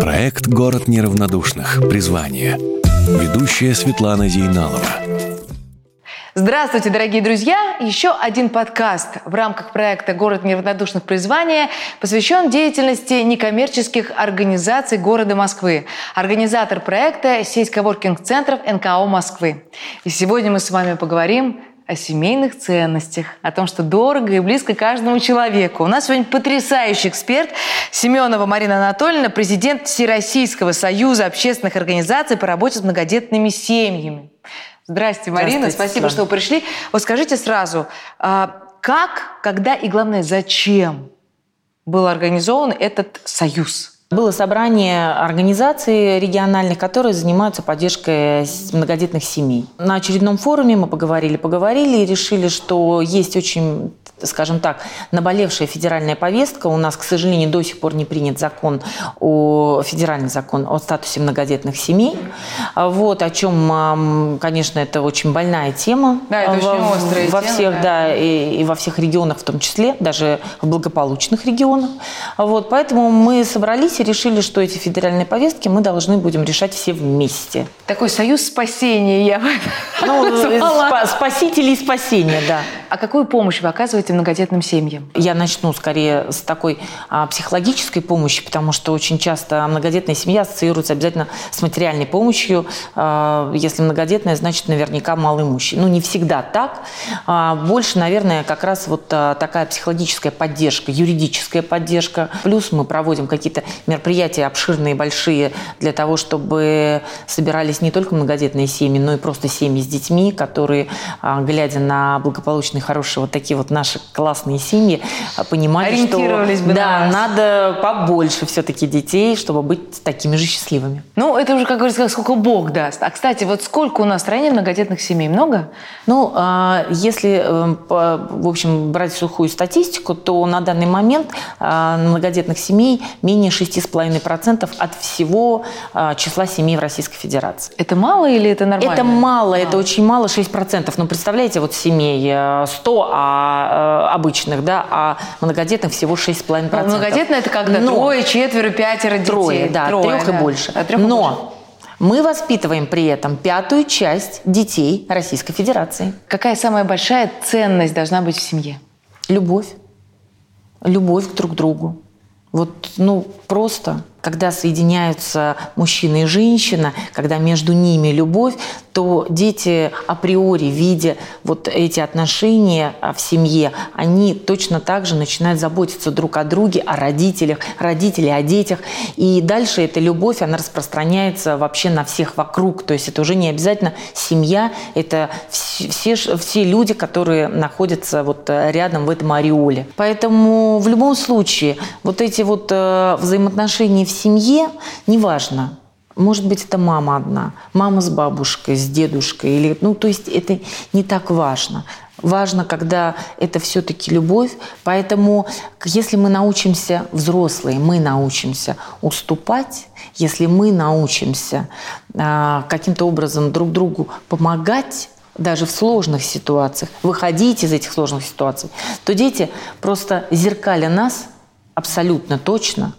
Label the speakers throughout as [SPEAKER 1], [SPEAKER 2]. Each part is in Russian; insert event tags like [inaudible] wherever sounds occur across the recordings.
[SPEAKER 1] Проект «Город неравнодушных. Призвание». Ведущая Светлана Зейналова.
[SPEAKER 2] Здравствуйте, дорогие друзья! Еще один подкаст в рамках проекта «Город неравнодушных призвания» посвящен деятельности некоммерческих организаций города Москвы. Организатор проекта – сеть коворкинг-центров НКО Москвы. И сегодня мы с вами поговорим о семейных ценностях, о том, что дорого и близко каждому человеку. У нас сегодня потрясающий эксперт Семенова Марина Анатольевна, президент Всероссийского союза общественных организаций по работе с многодетными семьями. Здрасте, Марина,
[SPEAKER 3] Здравствуйте,
[SPEAKER 2] спасибо,
[SPEAKER 3] Светлана.
[SPEAKER 2] что вы пришли. Вот скажите сразу, а, как, когда и, главное, зачем был организован этот союз?
[SPEAKER 3] Было собрание организаций региональных, которые занимаются поддержкой многодетных семей. На очередном форуме мы поговорили, поговорили и решили, что есть очень скажем так, наболевшая федеральная повестка. У нас, к сожалению, до сих пор не принят закон о федеральный закон о статусе многодетных семей. Вот о чем, конечно, это очень больная тема.
[SPEAKER 2] Да, это очень
[SPEAKER 3] во,
[SPEAKER 2] острая
[SPEAKER 3] во
[SPEAKER 2] тема,
[SPEAKER 3] всех,
[SPEAKER 2] да.
[SPEAKER 3] да, и, и во всех регионах в том числе, даже в благополучных регионах. Вот, поэтому мы собрались и решили, что эти федеральные повестки мы должны будем решать все вместе.
[SPEAKER 2] Такой союз спасения я
[SPEAKER 3] Ну, [laughs]
[SPEAKER 2] назвала.
[SPEAKER 3] спа- спасители и спасения, да.
[SPEAKER 2] А какую помощь вы оказываете многодетным семьям?
[SPEAKER 3] Я начну скорее с такой а, психологической помощи, потому что очень часто многодетная семья ассоциируется обязательно с материальной помощью. А, если многодетная, значит наверняка малоимущий. Ну, не всегда так. А, больше, наверное, как раз вот а, такая психологическая поддержка, юридическая поддержка. Плюс мы проводим какие-то мероприятия обширные, большие, для того, чтобы собирались не только многодетные семьи, но и просто семьи с детьми, которые, а, глядя на благополучные, хорошие вот такие вот наши классные семьи, а, понимали, что
[SPEAKER 2] бы на
[SPEAKER 3] да,
[SPEAKER 2] вас.
[SPEAKER 3] надо побольше все-таки детей, чтобы быть такими же счастливыми.
[SPEAKER 2] Ну, это уже, как говорится, сколько Бог даст. А, кстати, вот сколько у нас в стране многодетных семей? Много?
[SPEAKER 3] Ну, а, если, э, по- в общем, брать сухую статистику, то на данный момент а, многодетных семей менее 6,5% от всего числа семей в Российской Федерации.
[SPEAKER 2] Это мало или это нормально?
[SPEAKER 3] Это мало, это очень мало, 6%. Ну, представляете, вот семей 100 а, э, обычных, да, а многодетных всего 6,5%.
[SPEAKER 2] Ну, многодетное это когда
[SPEAKER 3] Но-
[SPEAKER 2] трое, четверо, пятеро детей.
[SPEAKER 3] Трое, да,
[SPEAKER 2] Трое,
[SPEAKER 3] трех
[SPEAKER 2] да.
[SPEAKER 3] и больше.
[SPEAKER 2] От трех и
[SPEAKER 3] Но
[SPEAKER 2] больше.
[SPEAKER 3] мы воспитываем при этом пятую часть детей Российской Федерации.
[SPEAKER 2] Какая самая большая ценность должна быть в семье?
[SPEAKER 3] Любовь. Любовь друг к другу. Вот, ну, просто, когда соединяются мужчина и женщина, когда между ними любовь, то дети априори, видя вот эти отношения а, в семье, они точно так же начинают заботиться друг о друге, о родителях, родители о детях. И дальше эта любовь, она распространяется вообще на всех вокруг. То есть это уже не обязательно семья, это вс- все, все люди, которые находятся вот э, рядом в этом ореоле. Поэтому в любом случае вот эти вот э, взаимоотношения в семье, неважно, может быть, это мама одна, мама с бабушкой, с дедушкой, или, ну, то есть это не так важно. Важно, когда это все-таки любовь. Поэтому, если мы научимся, взрослые, мы научимся уступать, если мы научимся а, каким-то образом друг другу помогать, даже в сложных ситуациях, выходить из этих сложных ситуаций, то дети просто зеркаля нас абсолютно точно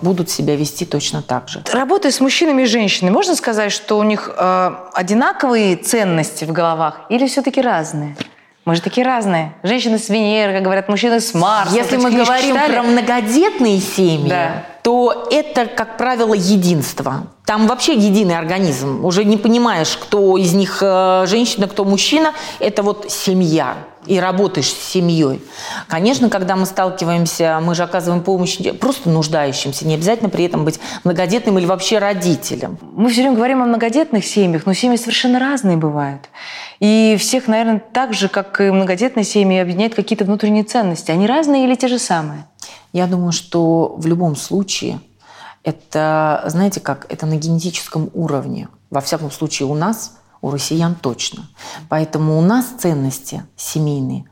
[SPEAKER 3] будут себя вести точно так же.
[SPEAKER 2] Работая с мужчинами и женщинами, можно сказать, что у них э, одинаковые ценности в головах или все-таки разные? Мы же такие разные. Женщины с Венеры, как говорят, мужчины с Марса.
[SPEAKER 3] Если мы говорим
[SPEAKER 2] читали?
[SPEAKER 3] про многодетные семьи,
[SPEAKER 2] Да.
[SPEAKER 3] То это, как правило, единство. Там вообще единый организм. Уже не понимаешь, кто из них э, женщина, кто мужчина. Это вот семья. И работаешь с семьей. Конечно, когда мы сталкиваемся, мы же оказываем помощь просто нуждающимся. Не обязательно при этом быть многодетным или вообще родителем.
[SPEAKER 2] Мы все время говорим о многодетных семьях, но семьи совершенно разные бывают. И всех, наверное, так же, как и многодетные семьи, объединяют какие-то внутренние ценности. Они разные или те же самые?
[SPEAKER 3] Я думаю, что в любом случае это, знаете как, это на генетическом уровне. Во всяком случае у нас, у россиян точно. Поэтому у нас ценности семейные,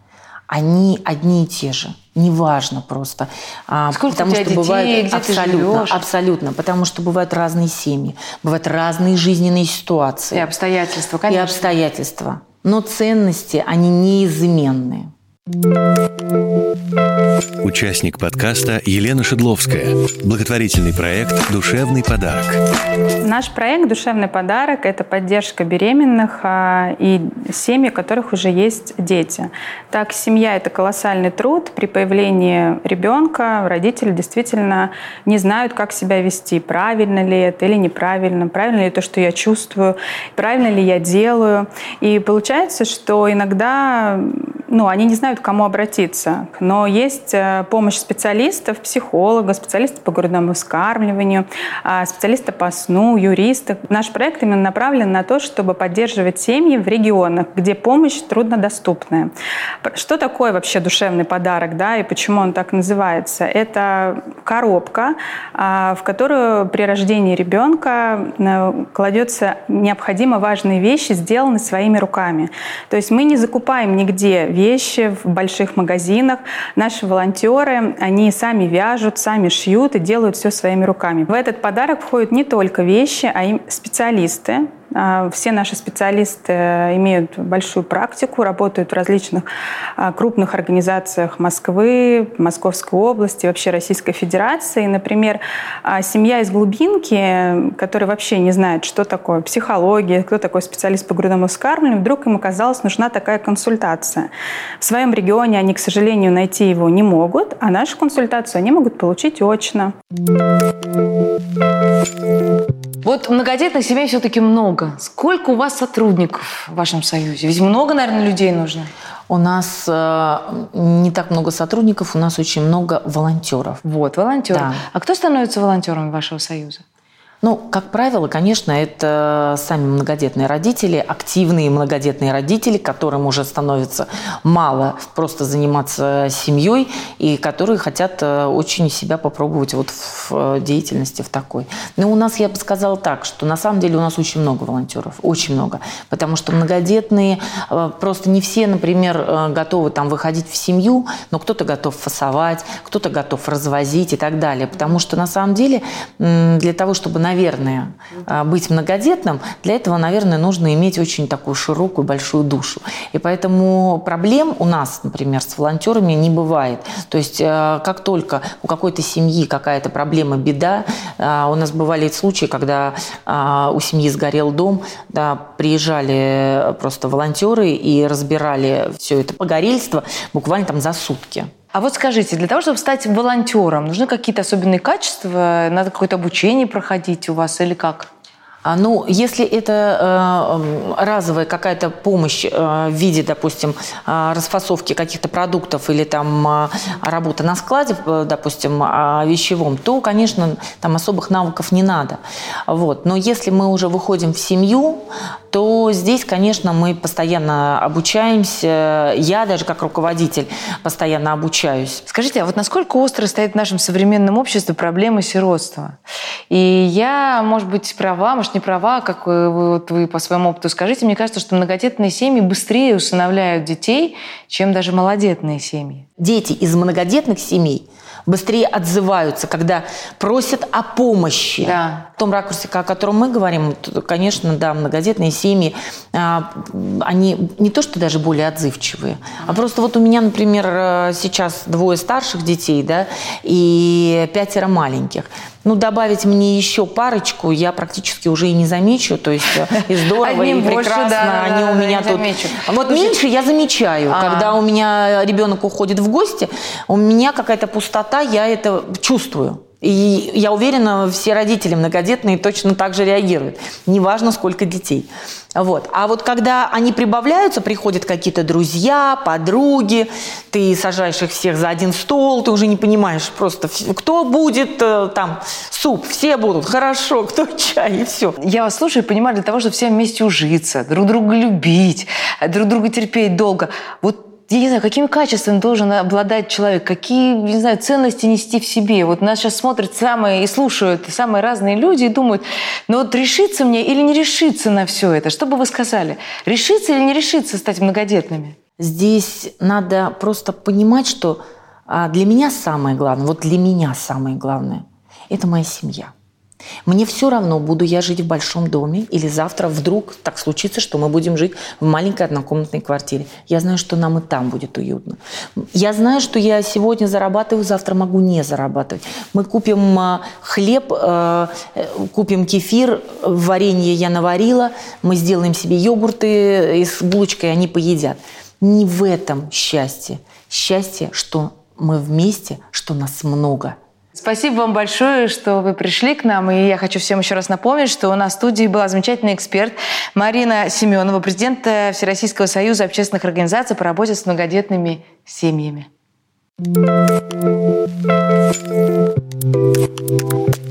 [SPEAKER 3] они одни и те же. Неважно просто. А,
[SPEAKER 2] Сколько у
[SPEAKER 3] потому
[SPEAKER 2] тебя
[SPEAKER 3] что
[SPEAKER 2] детей,
[SPEAKER 3] бывает
[SPEAKER 2] где ты
[SPEAKER 3] абсолютно,
[SPEAKER 2] живешь?
[SPEAKER 3] абсолютно, потому что бывают разные семьи, бывают разные жизненные ситуации
[SPEAKER 2] И обстоятельства,
[SPEAKER 3] и
[SPEAKER 2] конечно.
[SPEAKER 3] обстоятельства. Но ценности, они неизменные.
[SPEAKER 1] Участник подкаста Елена Шедловская. Благотворительный проект «Душевный подарок».
[SPEAKER 4] Наш проект «Душевный подарок» – это поддержка беременных а, и семьи, у которых уже есть дети. Так, семья – это колоссальный труд. При появлении ребенка родители действительно не знают, как себя вести. Правильно ли это или неправильно? Правильно ли то, что я чувствую? Правильно ли я делаю? И получается, что иногда ну, они не знают, к кому обратиться. Но есть э, помощь специалистов, психолога, специалиста по грудному вскармливанию, а, специалиста по сну, юриста. Наш проект именно направлен на то, чтобы поддерживать семьи в регионах, где помощь труднодоступная. Что такое вообще душевный подарок, да, и почему он так называется? Это коробка, а, в которую при рождении ребенка э, кладется необходимо важные вещи, сделанные своими руками. То есть мы не закупаем нигде вещи в больших магазинах. Наши волонтеры, они сами вяжут, сами шьют и делают все своими руками. В этот подарок входят не только вещи, а и специалисты, все наши специалисты имеют большую практику, работают в различных а, крупных организациях Москвы, Московской области, вообще Российской Федерации. Например, а, семья из глубинки, которая вообще не знает, что такое психология, кто такой специалист по грудному вскармливанию, вдруг им оказалась нужна такая консультация. В своем регионе они, к сожалению, найти его не могут, а нашу консультацию они могут получить очно.
[SPEAKER 2] Вот многодетных семей все-таки много. Сколько у вас сотрудников в вашем союзе? Ведь много, наверное, людей нужно.
[SPEAKER 3] У нас э, не так много сотрудников, у нас очень много волонтеров.
[SPEAKER 2] Вот, волонтеры. Да. А кто становится волонтером вашего союза?
[SPEAKER 3] Ну, как правило, конечно, это сами многодетные родители, активные многодетные родители, которым уже становится мало просто заниматься семьей и которые хотят э, очень себя попробовать вот в э, деятельности в такой. Но у нас, я бы сказала так, что на самом деле у нас очень много волонтеров, очень много, потому что многодетные э, просто не все, например, готовы там выходить в семью, но кто-то готов фасовать, кто-то готов развозить и так далее, потому что на самом деле для того, чтобы, наверное, наверное, а, быть многодетным, для этого, наверное, нужно иметь очень такую широкую, большую душу. И поэтому проблем у нас, например, с волонтерами не бывает. То есть а, как только у какой-то семьи какая-то проблема, беда, а, у нас бывали случаи, когда у семьи сгорел дом, да, приезжали просто волонтеры и разбирали все это погорельство буквально там за сутки.
[SPEAKER 2] А вот скажите, для того, чтобы стать волонтером, нужны какие-то особенные качества? Надо какое-то обучение проходить у вас или как?
[SPEAKER 3] А, ну, если это э, разовая какая-то помощь э, в виде, допустим, э, расфасовки каких-то продуктов или там э, работа на складе, э, допустим, вещевом, то, конечно, там особых навыков не надо. Вот. Но если мы уже выходим в семью, то здесь, конечно, мы постоянно обучаемся. Я даже как руководитель постоянно обучаюсь.
[SPEAKER 2] Скажите, а вот насколько остро стоит в нашем современном обществе проблема сиротства? И я, может быть, права, может, не права, как вы, вот вы по своему опыту скажите. Мне кажется, что многодетные семьи быстрее усыновляют детей, чем даже малодетные семьи.
[SPEAKER 3] Дети из многодетных семей – быстрее отзываются, когда просят о помощи.
[SPEAKER 2] Да.
[SPEAKER 3] В том ракурсе, о котором мы говорим, конечно, да, многодетные семьи, а, они не то, что даже более отзывчивые, а просто вот у меня, например, э, сейчас двое старших детей, да, и пятеро маленьких ну, добавить мне еще парочку я практически уже и не замечу. То есть э, и здорово, Одним и прекрасно. Больше, да, они да, у меня тут... Замечу. Вот Слушай, меньше я замечаю. А-а-а. Когда у меня ребенок уходит в гости, у меня какая-то пустота, я это чувствую. И я уверена, все родители многодетные точно так же реагируют. Неважно, сколько детей. Вот. А вот когда они прибавляются, приходят какие-то друзья, подруги, ты сажаешь их всех за один стол, ты уже не понимаешь просто, кто будет э, там суп, все будут, хорошо, [laughs] кто чай, и все.
[SPEAKER 2] Я вас слушаю и понимаю, для того, чтобы все вместе ужиться, друг друга любить, друг друга терпеть долго. Вот я не знаю, какими качествами должен обладать человек, какие, не знаю, ценности нести в себе. Вот нас сейчас смотрят самые и слушают самые разные люди и думают, ну вот решиться мне или не решиться на все это? Что бы вы сказали? Решиться или не решиться стать многодетными?
[SPEAKER 3] Здесь надо просто понимать, что а, для меня самое главное, вот для меня самое главное, это моя семья. Мне все равно, буду я жить в большом доме или завтра вдруг так случится, что мы будем жить в маленькой однокомнатной квартире. Я знаю, что нам и там будет уютно. Я знаю, что я сегодня зарабатываю, завтра могу не зарабатывать. Мы купим а, хлеб, э, купим кефир, варенье я наварила, мы сделаем себе йогурты с булочкой, они поедят. Не в этом счастье. Счастье, что мы вместе, что нас много –
[SPEAKER 2] Спасибо вам большое, что вы пришли к нам. И я хочу всем еще раз напомнить, что у нас в студии была замечательный эксперт Марина Семенова, президент Всероссийского союза общественных организаций по работе с многодетными семьями. Thank you.